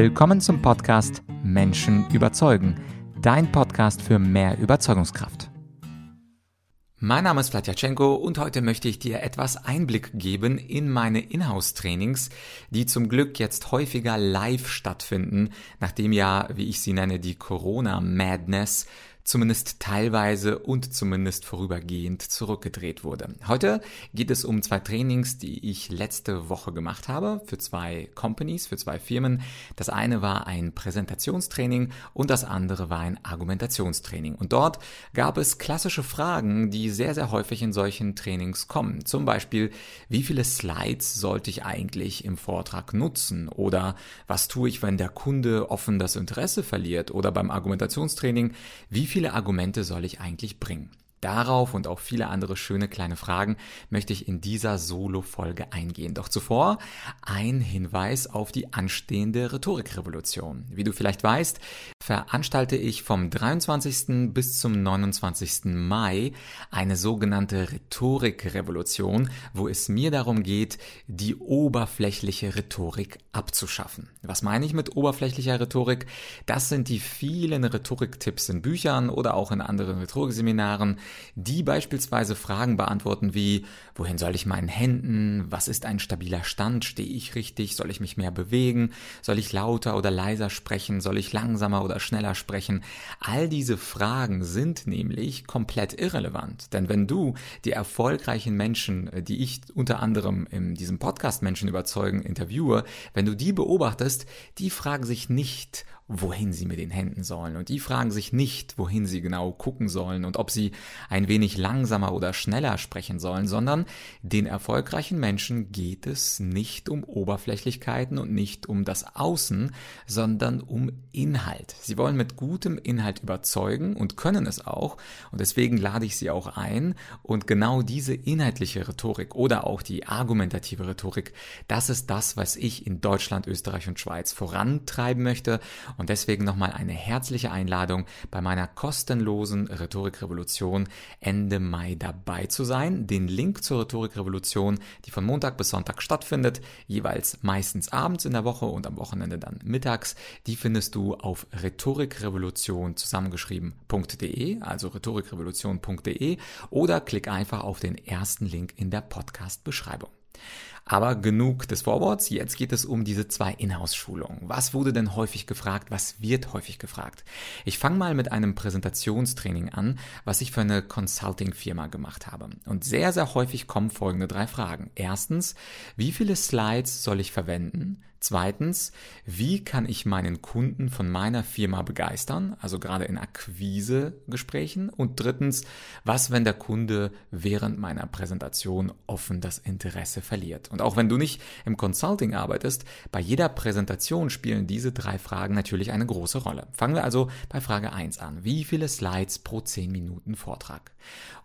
Willkommen zum Podcast Menschen überzeugen, dein Podcast für mehr Überzeugungskraft. Mein Name ist Vladyachenko und heute möchte ich dir etwas Einblick geben in meine Inhouse-Trainings, die zum Glück jetzt häufiger live stattfinden, nachdem ja, wie ich sie nenne, die Corona-Madness zumindest teilweise und zumindest vorübergehend zurückgedreht wurde. Heute geht es um zwei Trainings, die ich letzte Woche gemacht habe für zwei Companies, für zwei Firmen. Das eine war ein Präsentationstraining und das andere war ein Argumentationstraining. Und dort gab es klassische Fragen, die sehr, sehr häufig in solchen Trainings kommen. Zum Beispiel, wie viele Slides sollte ich eigentlich im Vortrag nutzen? Oder was tue ich, wenn der Kunde offen das Interesse verliert? Oder beim Argumentationstraining, wie viel viele Argumente soll ich eigentlich bringen? Darauf und auch viele andere schöne kleine Fragen möchte ich in dieser Solo-Folge eingehen. Doch zuvor ein Hinweis auf die anstehende Rhetorikrevolution. Wie du vielleicht weißt, veranstalte ich vom 23. bis zum 29. Mai eine sogenannte Rhetorikrevolution, wo es mir darum geht, die oberflächliche Rhetorik abzuschaffen. Was meine ich mit oberflächlicher Rhetorik? Das sind die vielen Rhetoriktipps in Büchern oder auch in anderen Rhetorikseminaren, die beispielsweise Fragen beantworten wie, wohin soll ich meinen Händen? Was ist ein stabiler Stand? Stehe ich richtig? Soll ich mich mehr bewegen? Soll ich lauter oder leiser sprechen? Soll ich langsamer oder schneller sprechen? All diese Fragen sind nämlich komplett irrelevant. Denn wenn du die erfolgreichen Menschen, äh, die ich unter anderem in diesem Podcast Menschen überzeugen interviewe, wenn du die beobachtest, die fragen sich nicht, wohin sie mit den Händen sollen. Und die fragen sich nicht, wohin sie genau gucken sollen und ob sie ein wenig langsamer oder schneller sprechen sollen, sondern den erfolgreichen Menschen geht es nicht um Oberflächlichkeiten und nicht um das Außen, sondern um Inhalt. Sie wollen mit gutem Inhalt überzeugen und können es auch. Und deswegen lade ich sie auch ein. Und genau diese inhaltliche Rhetorik oder auch die argumentative Rhetorik, das ist das, was ich in Deutschland, Österreich und Schweiz vorantreiben möchte und deswegen nochmal eine herzliche Einladung, bei meiner kostenlosen Rhetorikrevolution Ende Mai dabei zu sein. Den Link zur Rhetorikrevolution, die von Montag bis Sonntag stattfindet, jeweils meistens abends in der Woche und am Wochenende dann mittags, die findest du auf rhetorikrevolution zusammengeschrieben.de, also rhetorikrevolution.de oder klick einfach auf den ersten Link in der Podcast-Beschreibung. Aber genug des Vorworts, jetzt geht es um diese zwei Inhouse-Schulungen. Was wurde denn häufig gefragt? Was wird häufig gefragt? Ich fange mal mit einem Präsentationstraining an, was ich für eine Consulting-Firma gemacht habe. Und sehr, sehr häufig kommen folgende drei Fragen. Erstens, wie viele Slides soll ich verwenden? Zweitens, wie kann ich meinen Kunden von meiner Firma begeistern, also gerade in Akquise-Gesprächen? Und drittens, was, wenn der Kunde während meiner Präsentation offen das Interesse verliert? Und auch wenn du nicht im Consulting arbeitest, bei jeder Präsentation spielen diese drei Fragen natürlich eine große Rolle. Fangen wir also bei Frage 1 an. Wie viele Slides pro 10 Minuten Vortrag?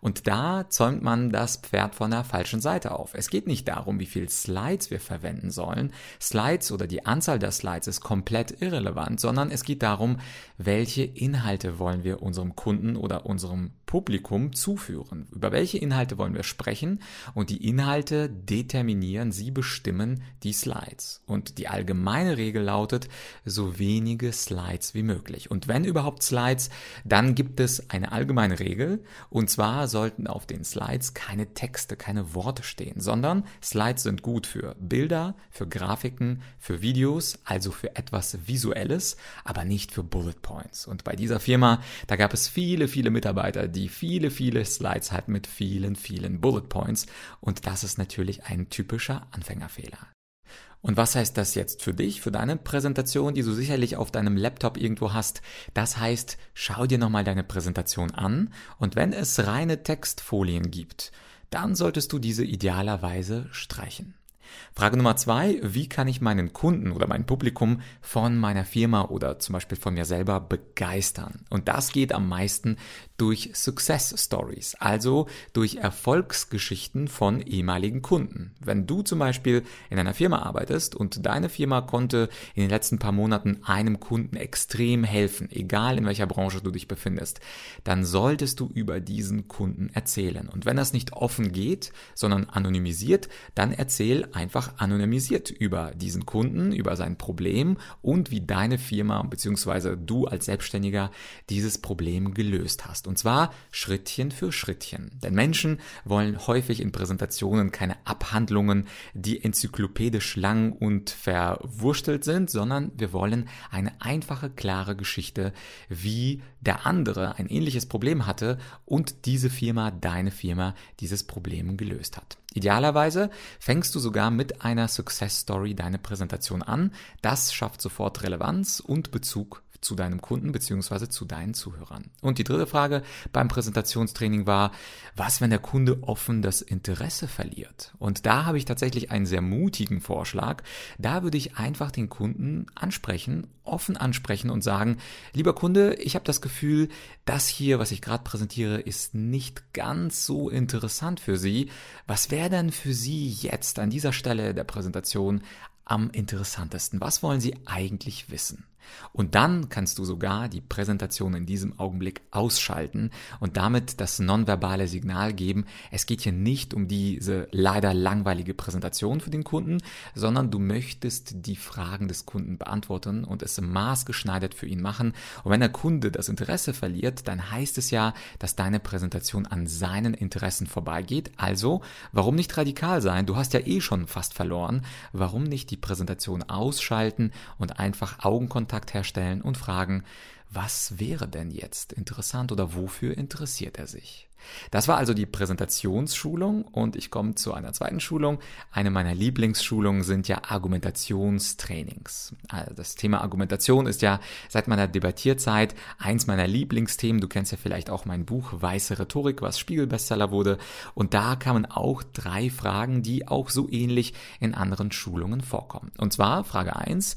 Und da zäumt man das Pferd von der falschen Seite auf. Es geht nicht darum, wie viele Slides wir verwenden sollen. Slides oder die Anzahl der Slides ist komplett irrelevant, sondern es geht darum, welche Inhalte wollen wir unserem Kunden oder unserem Publikum zuführen. Über welche Inhalte wollen wir sprechen und die Inhalte determinieren, sie bestimmen die Slides. Und die allgemeine Regel lautet, so wenige Slides wie möglich. Und wenn überhaupt Slides, dann gibt es eine allgemeine Regel und zwar sollten auf den Slides keine Texte, keine Worte stehen, sondern Slides sind gut für Bilder, für Grafiken, für Videos, also für etwas Visuelles, aber nicht für Bullet Points. Und bei dieser Firma, da gab es viele, viele Mitarbeiter, die viele, viele Slides hatten mit vielen, vielen Bullet Points. Und das ist natürlich ein typischer Anfängerfehler. Und was heißt das jetzt für dich, für deine Präsentation, die du sicherlich auf deinem Laptop irgendwo hast? Das heißt, schau dir nochmal deine Präsentation an und wenn es reine Textfolien gibt, dann solltest du diese idealerweise streichen. Frage Nummer zwei, wie kann ich meinen Kunden oder mein Publikum von meiner Firma oder zum Beispiel von mir selber begeistern? Und das geht am meisten durch Success Stories, also durch Erfolgsgeschichten von ehemaligen Kunden. Wenn du zum Beispiel in einer Firma arbeitest und deine Firma konnte in den letzten paar Monaten einem Kunden extrem helfen, egal in welcher Branche du dich befindest, dann solltest du über diesen Kunden erzählen. Und wenn das nicht offen geht, sondern anonymisiert, dann erzähl einfach anonymisiert über diesen Kunden, über sein Problem und wie deine Firma bzw. du als Selbstständiger dieses Problem gelöst hast. Und zwar Schrittchen für Schrittchen. Denn Menschen wollen häufig in Präsentationen keine Abhandlungen, die enzyklopädisch lang und verwurstelt sind, sondern wir wollen eine einfache, klare Geschichte, wie der andere ein ähnliches Problem hatte und diese Firma, deine Firma, dieses Problem gelöst hat. Idealerweise fängst du sogar mit einer Success Story deine Präsentation an. Das schafft sofort Relevanz und Bezug zu deinem Kunden beziehungsweise zu deinen Zuhörern. Und die dritte Frage beim Präsentationstraining war, was, wenn der Kunde offen das Interesse verliert? Und da habe ich tatsächlich einen sehr mutigen Vorschlag. Da würde ich einfach den Kunden ansprechen, offen ansprechen und sagen, lieber Kunde, ich habe das Gefühl, das hier, was ich gerade präsentiere, ist nicht ganz so interessant für Sie. Was wäre denn für Sie jetzt an dieser Stelle der Präsentation am interessantesten? Was wollen Sie eigentlich wissen? Und dann kannst du sogar die Präsentation in diesem Augenblick ausschalten und damit das nonverbale Signal geben, es geht hier nicht um diese leider langweilige Präsentation für den Kunden, sondern du möchtest die Fragen des Kunden beantworten und es maßgeschneidert für ihn machen. Und wenn der Kunde das Interesse verliert, dann heißt es ja, dass deine Präsentation an seinen Interessen vorbeigeht. Also, warum nicht radikal sein? Du hast ja eh schon fast verloren. Warum nicht die Präsentation ausschalten und einfach Augenkontakt Kontakt herstellen und fragen, was wäre denn jetzt interessant oder wofür interessiert er sich? Das war also die Präsentationsschulung und ich komme zu einer zweiten Schulung. Eine meiner Lieblingsschulungen sind ja Argumentationstrainings. Also das Thema Argumentation ist ja seit meiner Debattierzeit eins meiner Lieblingsthemen. Du kennst ja vielleicht auch mein Buch Weiße Rhetorik, was Spiegelbestseller wurde. Und da kamen auch drei Fragen, die auch so ähnlich in anderen Schulungen vorkommen. Und zwar Frage eins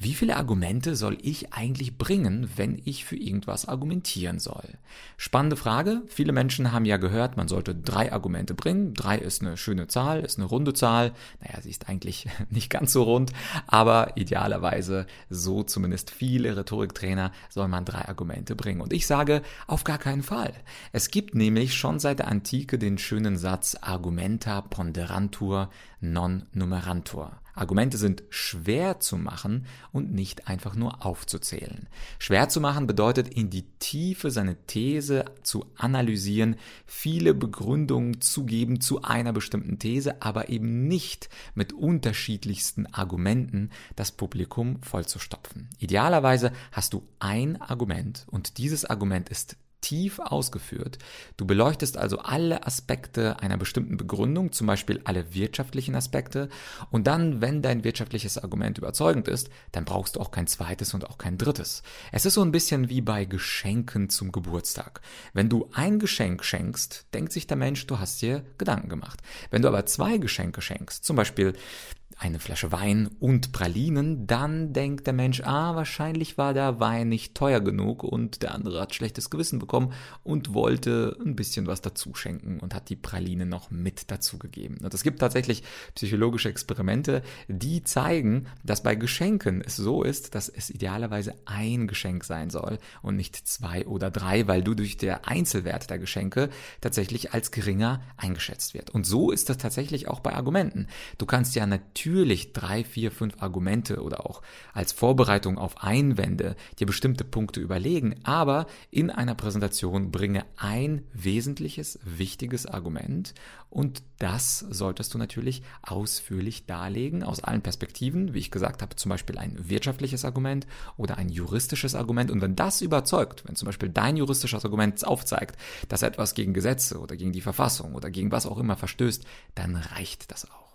wie viele Argumente soll ich eigentlich bringen, wenn ich für irgendwas argumentieren soll? Spannende Frage. Viele Menschen haben ja gehört, man sollte drei Argumente bringen. Drei ist eine schöne Zahl, ist eine runde Zahl. Naja, sie ist eigentlich nicht ganz so rund, aber idealerweise, so zumindest viele Rhetoriktrainer, soll man drei Argumente bringen. Und ich sage, auf gar keinen Fall. Es gibt nämlich schon seit der Antike den schönen Satz Argumenta ponderantur non numerantur. Argumente sind schwer zu machen und nicht einfach nur aufzuzählen. Schwer zu machen bedeutet in die Tiefe seine These zu analysieren, viele Begründungen zu geben zu einer bestimmten These, aber eben nicht mit unterschiedlichsten Argumenten das Publikum vollzustopfen. Idealerweise hast du ein Argument und dieses Argument ist tief ausgeführt. Du beleuchtest also alle Aspekte einer bestimmten Begründung, zum Beispiel alle wirtschaftlichen Aspekte. Und dann, wenn dein wirtschaftliches Argument überzeugend ist, dann brauchst du auch kein zweites und auch kein drittes. Es ist so ein bisschen wie bei Geschenken zum Geburtstag. Wenn du ein Geschenk schenkst, denkt sich der Mensch, du hast dir Gedanken gemacht. Wenn du aber zwei Geschenke schenkst, zum Beispiel eine Flasche Wein und Pralinen, dann denkt der Mensch, ah, wahrscheinlich war der Wein nicht teuer genug und der andere hat schlechtes Gewissen bekommen und wollte ein bisschen was dazu schenken und hat die Praline noch mit dazu gegeben. Und es gibt tatsächlich psychologische Experimente, die zeigen, dass bei Geschenken es so ist, dass es idealerweise ein Geschenk sein soll und nicht zwei oder drei, weil du durch der Einzelwert der Geschenke tatsächlich als geringer eingeschätzt wird. Und so ist das tatsächlich auch bei Argumenten. Du kannst ja natürlich natürlich drei, vier, fünf Argumente oder auch als Vorbereitung auf Einwände dir bestimmte Punkte überlegen, aber in einer Präsentation bringe ein wesentliches, wichtiges Argument und das solltest du natürlich ausführlich darlegen aus allen Perspektiven, wie ich gesagt habe, zum Beispiel ein wirtschaftliches Argument oder ein juristisches Argument und wenn das überzeugt, wenn zum Beispiel dein juristisches Argument aufzeigt, dass etwas gegen Gesetze oder gegen die Verfassung oder gegen was auch immer verstößt, dann reicht das auch.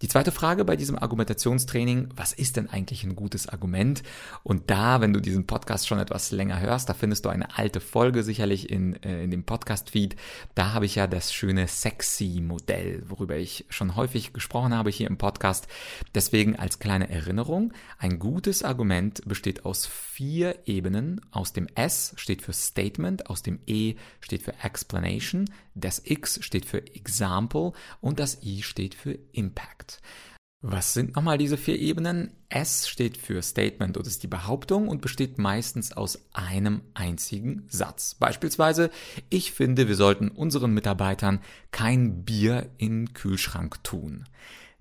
Die zweite Frage bei diesem Argumentationstraining, was ist denn eigentlich ein gutes Argument? Und da, wenn du diesen Podcast schon etwas länger hörst, da findest du eine alte Folge sicherlich in, äh, in dem Podcast-Feed. Da habe ich ja das schöne Sexy-Modell, worüber ich schon häufig gesprochen habe hier im Podcast. Deswegen als kleine Erinnerung, ein gutes Argument besteht aus vier Ebenen. Aus dem S steht für Statement, aus dem E steht für Explanation, das X steht für Example und das I steht für Impact. Was sind nochmal diese vier Ebenen? S steht für Statement oder ist die Behauptung und besteht meistens aus einem einzigen Satz. Beispielsweise, ich finde, wir sollten unseren Mitarbeitern kein Bier in den Kühlschrank tun.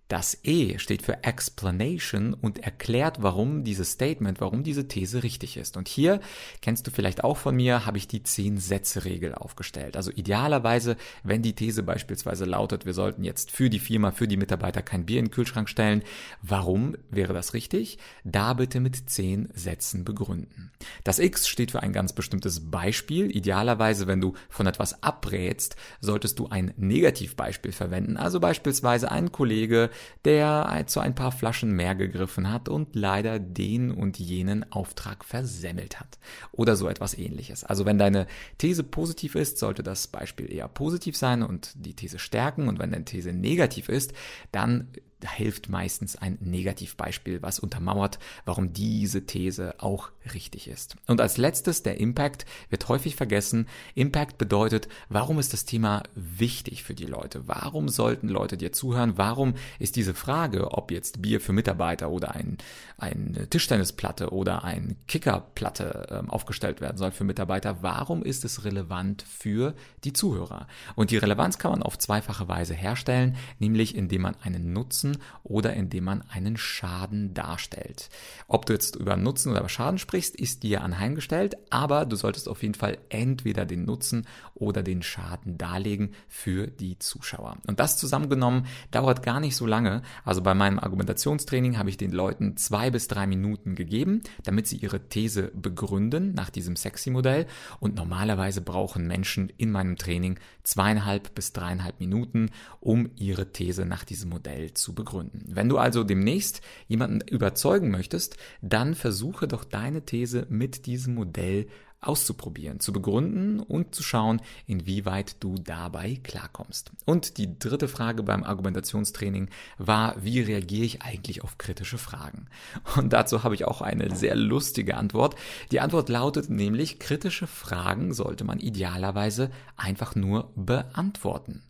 Das E steht für Explanation und erklärt, warum dieses Statement, warum diese These richtig ist. Und hier, kennst du vielleicht auch von mir, habe ich die 10-Sätze-Regel aufgestellt. Also idealerweise, wenn die These beispielsweise lautet, wir sollten jetzt für die Firma, für die Mitarbeiter kein Bier in den Kühlschrank stellen, warum wäre das richtig? Da bitte mit 10 Sätzen begründen. Das X steht für ein ganz bestimmtes Beispiel. Idealerweise, wenn du von etwas abrätst, solltest du ein Negativbeispiel verwenden. Also beispielsweise ein Kollege, der zu ein paar Flaschen mehr gegriffen hat und leider den und jenen Auftrag versemmelt hat. Oder so etwas ähnliches. Also wenn deine These positiv ist, sollte das Beispiel eher positiv sein und die These stärken. Und wenn deine These negativ ist, dann hilft meistens ein Negativbeispiel, was untermauert, warum diese These auch richtig ist. Und als letztes der Impact wird häufig vergessen. Impact bedeutet, warum ist das Thema wichtig für die Leute? Warum sollten Leute dir zuhören? Warum ist diese Frage, ob jetzt Bier für Mitarbeiter oder ein, eine Tischtennisplatte oder ein Kickerplatte äh, aufgestellt werden soll für Mitarbeiter, warum ist es relevant für die Zuhörer? Und die Relevanz kann man auf zweifache Weise herstellen, nämlich indem man einen Nutzen Nutzen oder indem man einen Schaden darstellt. Ob du jetzt über Nutzen oder über Schaden sprichst, ist dir anheimgestellt, aber du solltest auf jeden Fall entweder den Nutzen oder den Schaden darlegen für die Zuschauer. Und das zusammengenommen dauert gar nicht so lange. Also bei meinem Argumentationstraining habe ich den Leuten zwei bis drei Minuten gegeben, damit sie ihre These begründen nach diesem Sexy-Modell. Und normalerweise brauchen Menschen in meinem Training zweieinhalb bis dreieinhalb Minuten, um ihre These nach diesem Modell zu begründen. Wenn du also demnächst jemanden überzeugen möchtest, dann versuche doch deine These mit diesem Modell auszuprobieren, zu begründen und zu schauen, inwieweit du dabei klarkommst. Und die dritte Frage beim Argumentationstraining war, wie reagiere ich eigentlich auf kritische Fragen? Und dazu habe ich auch eine sehr lustige Antwort. Die Antwort lautet nämlich, kritische Fragen sollte man idealerweise einfach nur beantworten.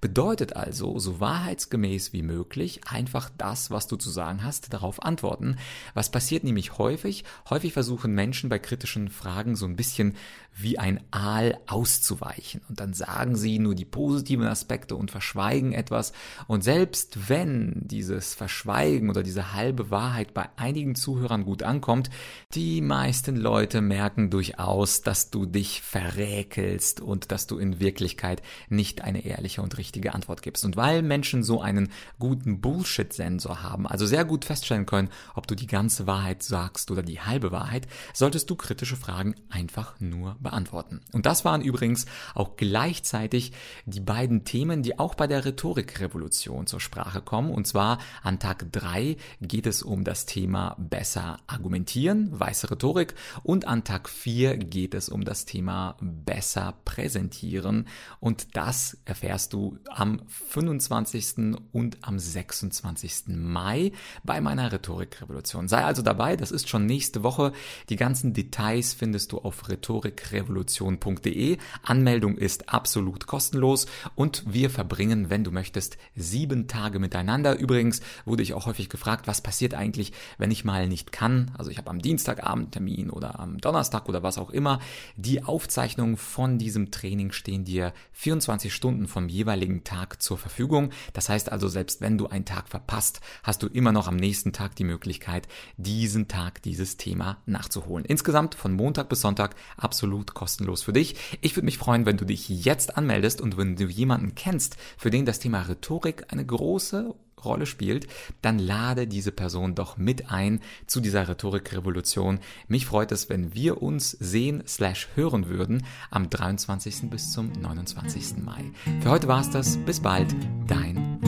Bedeutet also, so wahrheitsgemäß wie möglich, einfach das, was du zu sagen hast, darauf antworten. Was passiert nämlich häufig? Häufig versuchen Menschen bei kritischen Fragen so ein bisschen wie ein Aal auszuweichen. Und dann sagen sie nur die positiven Aspekte und verschweigen etwas. Und selbst wenn dieses Verschweigen oder diese halbe Wahrheit bei einigen Zuhörern gut ankommt, die meisten Leute merken durchaus, dass du dich verräkelst und dass du in Wirklichkeit nicht eine ehrliche und richtige Antwort gibst. Und weil Menschen so einen guten Bullshit-Sensor haben, also sehr gut feststellen können, ob du die ganze Wahrheit sagst oder die halbe Wahrheit, solltest du kritische Fragen einfach nur beantworten. Und das waren übrigens auch gleichzeitig die beiden Themen, die auch bei der Rhetorikrevolution zur Sprache kommen. Und zwar an Tag drei geht es um das Thema besser argumentieren, weiße Rhetorik. Und an Tag vier geht es um das Thema besser präsentieren. Und das erfährst du am 25. und am 26. Mai bei meiner Rhetorikrevolution. Sei also dabei, das ist schon nächste Woche. Die ganzen Details findest du auf rhetorikrevolution revolution.de. Anmeldung ist absolut kostenlos und wir verbringen, wenn du möchtest, sieben Tage miteinander. Übrigens wurde ich auch häufig gefragt, was passiert eigentlich, wenn ich mal nicht kann. Also ich habe am Dienstagabend Termin oder am Donnerstag oder was auch immer. Die Aufzeichnungen von diesem Training stehen dir 24 Stunden vom jeweiligen Tag zur Verfügung. Das heißt also, selbst wenn du einen Tag verpasst, hast du immer noch am nächsten Tag die Möglichkeit, diesen Tag dieses Thema nachzuholen. Insgesamt von Montag bis Sonntag absolut absolut kostenlos für dich. Ich würde mich freuen, wenn du dich jetzt anmeldest und wenn du jemanden kennst, für den das Thema Rhetorik eine große Rolle spielt, dann lade diese Person doch mit ein zu dieser Rhetorikrevolution. Mich freut es, wenn wir uns sehen slash hören würden am 23. bis zum 29. Mai. Für heute war's das. Bis bald. Dein